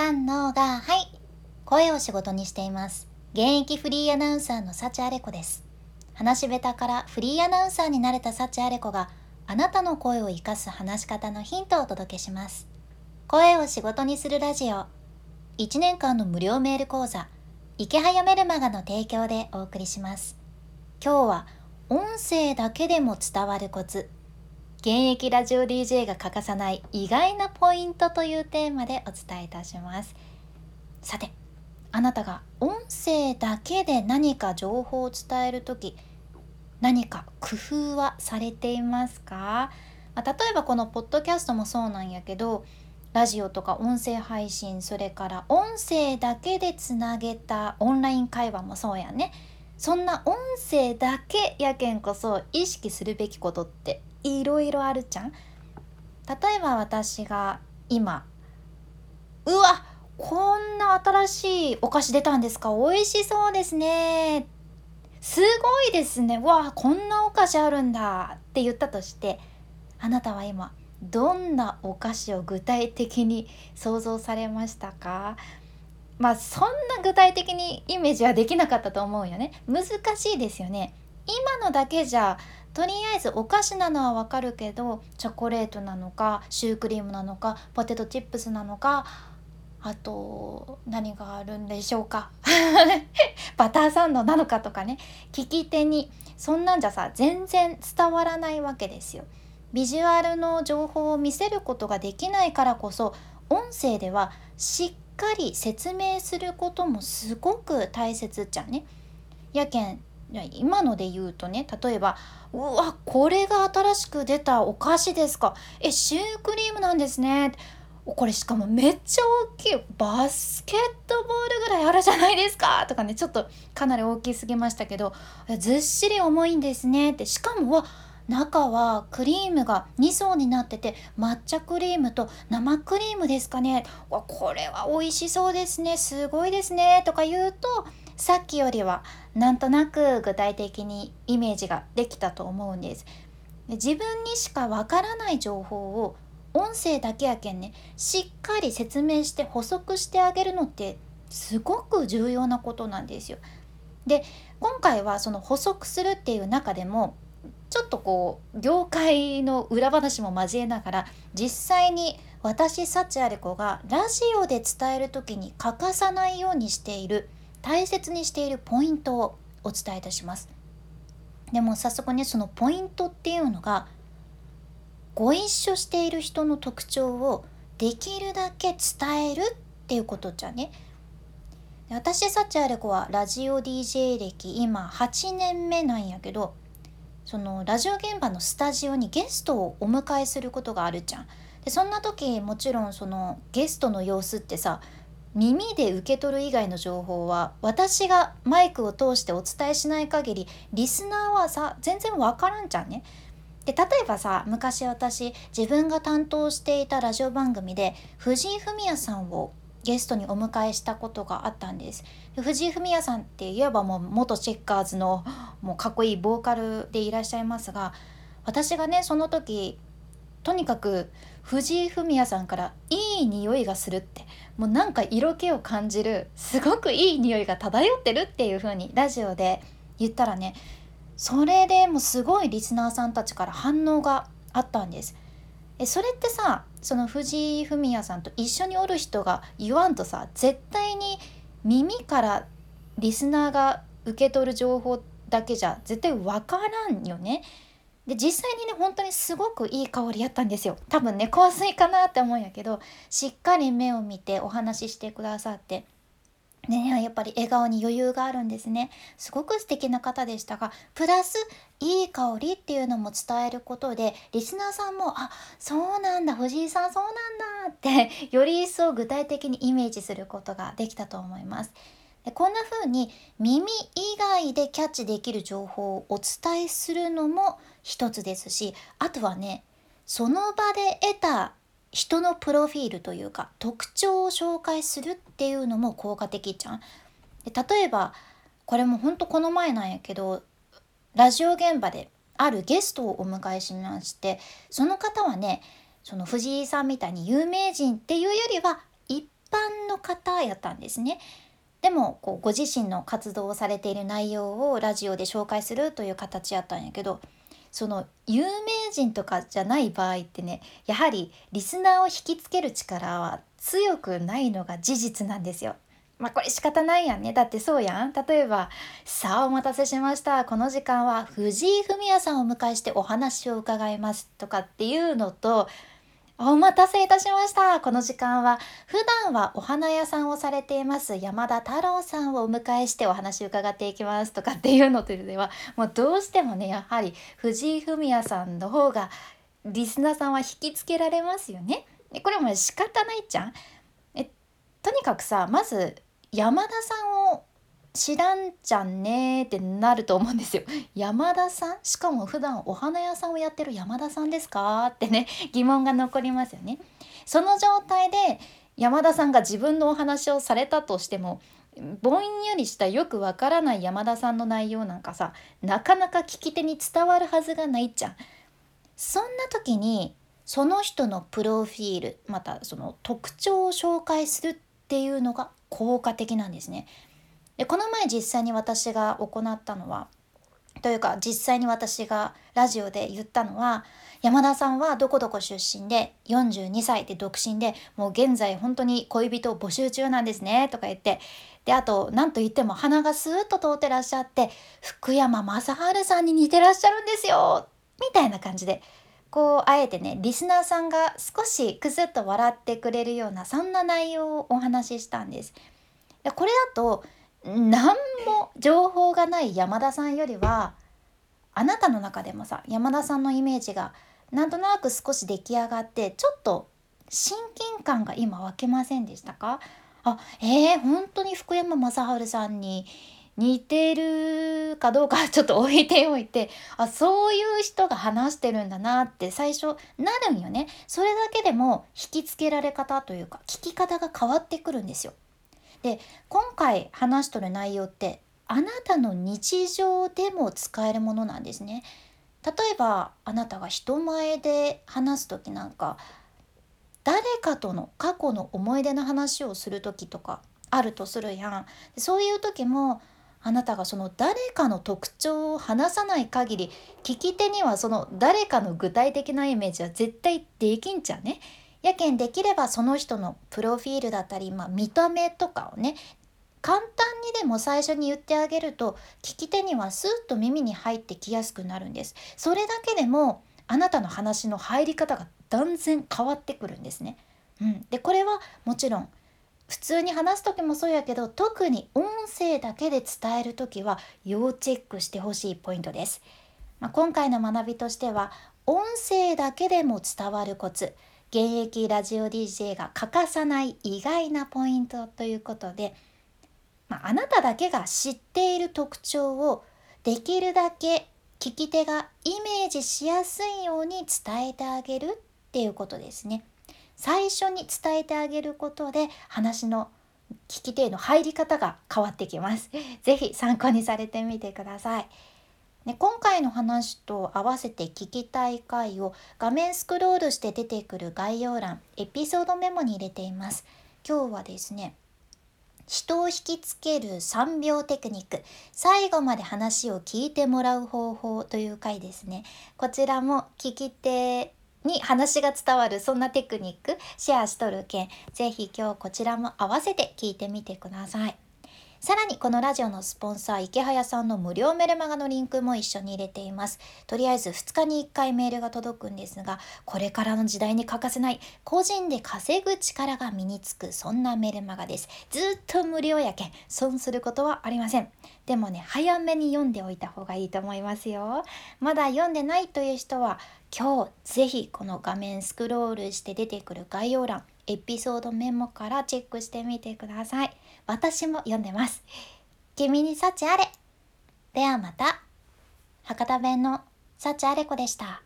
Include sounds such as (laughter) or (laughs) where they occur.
三のがはい声を仕事にしています。現役フリーアナウンサーの幸あれ子です。話し下手からフリーアナウンサーになれた幸あれ子があなたの声を生かす話し方のヒントをお届けします。声を仕事にするラジオ。1年間の無料メール講座。池早メルマガの提供でお送りします。今日は音声だけでも伝わるコツ。現役ラジオ DJ が欠かさない意外なポイントというテーマでお伝えいたします。さてあなたが音声だけで何か情報を伝える時何か工夫はされていますか、まあ、例えばこのポッドキャストもそうなんやけどラジオとか音声配信それから音声だけでつなげたオンライン会話もそうやね。そんな音声だけやけんこそ意識するべきことっていろいろあるじゃん。例えば私が今うわこんな新しいお菓子出たんですか？美味しそうですね。すごいですね。わあこんなお菓子あるんだ。って言ったとしてあなたは今どんなお菓子を具体的に想像されましたか？まあそんな具体的にイメージはできなかったと思うよね。難しいですよね。今のだけじゃとりあえずお菓子なのはわかるけどチョコレートなのかシュークリームなのかポテトチップスなのかあと何があるんでしょうか。(laughs) バターサンドなのかとかね。聞き手にそんなんじゃさ全然伝わらないわけですよ。ビジュアルの情報を見せることができないからこそ音声ではしっかり説明することもすごく大切じゃね。やけん今ので言うとね例えば「うわこれが新しく出たお菓子ですか。えシュークリームなんですね」これしかもめっちゃ大きい。バスケットボールぐらいあるじゃないですか。とかねちょっとかなり大きすぎましたけどずっしり重いんですね。って。しかもわ中はクリームが2層になってて抹茶クリームと生クリームですかね。わこれは美味しそうですね。すごいですね。とか言うとさっきよりはなんとなく具体的にイメージができたと思うんです。自分にしかわからない情報を音声だけやけんね。しっかり説明して補足してあげるのってすごく重要なことなんですよ。で今回はその補足するっていう中でもちょっとこう業界の裏話も交えながら実際に私幸あれ子がラジオで伝える時に欠かさないようにしている大切にしているポイントをお伝えいたします。でも早速ねそのポイントっていうのがご一緒している人の特徴をできるだけ伝えるっていうことじゃね。私幸あれ子はラジオ DJ 歴今8年目なんやけどそのラジオ現場のスタジオにゲストをお迎えすることがあるじゃん。でそんな時もちろんそのゲストの様子ってさ耳で受け取る以外の情報は私がマイクを通してお伝えしない限りリスナーはさ全然わからんじゃんね。で例えばさ昔私自分が担当していたラジオ番組で藤井フミヤさんをゲストにお迎えしたことがあったんです藤井フミヤさんっていわばもう元チェッカーズのもうかっこいいボーカルでいらっしゃいますが私がねその時とにかく藤井フミヤさんからいい匂いがするってもうなんか色気を感じるすごくいい匂いが漂ってるっていう風にラジオで言ったらねそれでもすごいリスナーさんたちから反応があったんです。えそれってさその藤井フミヤさんと一緒におる人が言わんとさ絶対に耳からリスナーが受け取る情報だけじゃ絶対分からんよね。で実際にね本当にすごくいい香りやったんですよ多分ね香水かなって思うんやけどしっかり目を見てお話ししてくださってねやっぱり笑顔に余裕があるんですねすごく素敵な方でしたがプラスいい香りっていうのも伝えることでリスナーさんもあそうなんだ藤井さんそうなんだって (laughs) より一層具体的にイメージすることができたと思います。でこんな風に耳以外でキャッチできる情報をお伝えするのも一つですしあとはねその場で得た人のプロフィールというか特徴を紹介するっていうのも効果的じゃん。で例えばこれもほんとこの前なんやけどラジオ現場であるゲストをお迎えしましてその方はねその藤井さんみたいに有名人っていうよりは一般の方やったんですね。でもこうご自身の活動をされている内容をラジオで紹介するという形やったんやけどその有名人とかじゃない場合ってねやはりリスナーを引きつける力は強くないのが事実なんですよ。まあこれ仕方ないやんね。だってそうやん。例えば、さあお待たせしました。この時間は藤井フミヤさんをお迎えしてお話を伺いますとかっていうのと、お待たせいたしました。この時間は普段はお花屋さんをされています山田太郎さんをお迎えしてお話を伺っていきますとかっていうのとではもうどうしてもねやはり藤井フミヤさんの方がリスナーさんは引きつけられますよね。これも仕方ないじゃん？えとにかくさまず山田さんを知らんじゃんねってなると思うんですよ。(laughs) 山田さん？しかも普段お花屋さんをやってる山田さんですか？ってね (laughs) 疑問が残りますよね。その状態で山田さんが自分のお話をされたとしてもぼんやりしたよくわからない山田さんの内容なんかさなかなか聞き手に伝わるはずがないじゃん。そんな時にその人のプロフィールまたその特徴を紹介するっていうのが効果的なんですね。でこの前実際に私が行ったのはというか実際に私がラジオで言ったのは山田さんはどこどこ出身で42歳で独身でもう現在本当に恋人を募集中なんですねとか言ってであと何と言っても鼻がスーッと通ってらっしゃって福山雅治さんに似てらっしゃるんですよみたいな感じでこうあえてねリスナーさんが少しクスッと笑ってくれるようなそんな内容をお話ししたんです。でこれだと何も情報がない山田さんよりはあなたの中でもさ山田さんのイメージがなんとなく少し出来上がってちょっと親近感が今湧けませんでしたか？あえー、本当に福山雅治さんに似てるかどうかちょっと置いておいてあそういう人が話してるんだなって最初なるんよねそれだけでも引きつけられ方というか聞き方が変わってくるんですよ。で今回話しとる内容ってあなたの日常でも使えるものなんですね。例えばあなたが人前で話す時なんか誰かとの過去の思い出の話をする時とかあるとするやん。そういう時もあなたがその誰かの特徴を話さない限り聞き手にはその誰かの具体的なイメージは絶対できんちゃうね。やけんできればその人のプロフィールだったり、まあ、見た目とかをね簡単にでも最初に言ってあげると聞き手にはスーッと耳に入ってきやすくなるんです。それだけでもあなたの話の入り方が断然変わってくるんですね。うん、でこれはもちろん普通に話す時もそうやけど特に音声だけで伝える時は要チェックしてほしいポイントです。まあ、今回の学びとしては音声だけでも伝わるコツ現役ラジオ DJ が欠かさない意外なポイントということで、まあ、あなただけが知っている特徴をできるだけ聞き手がイメージしやすいように伝えてあげるっていうことですね。最初に伝えてあげることで話の聞き手への入り方が変わってきます。ぜひ参考にされてみてください。で今回の話と合わせて聞きたい回を画面スクロールして出てくる概要欄エピソードメモに入れています。今日はですね人を引きつける3秒テクニック。最後まで話を聞いてもらう方法という回ですね。こちらも聞き手に話が伝わるそんなテクニックシェアしとるけんぜひ今日こちらも合わせて聞いてみてください。さらにこのラジオのスポンサー池早さんの無料メルマガのリンクも一緒に入れています。とりあえず2日に1回メールが届くんですがこれからの時代に欠かせない個人で稼ぐ力が身につくそんなメルマガです。ずっと無料やけん損することはありません。でもね早めに読んでおいた方がいいと思いますよ。まだ読んでないという人は今日ぜひこの画面スクロールして出てくる概要欄エピソードメモからチェックしてみてください。私も読んでます。君に幸あれ。ではまた。博多弁の幸あれ子でした。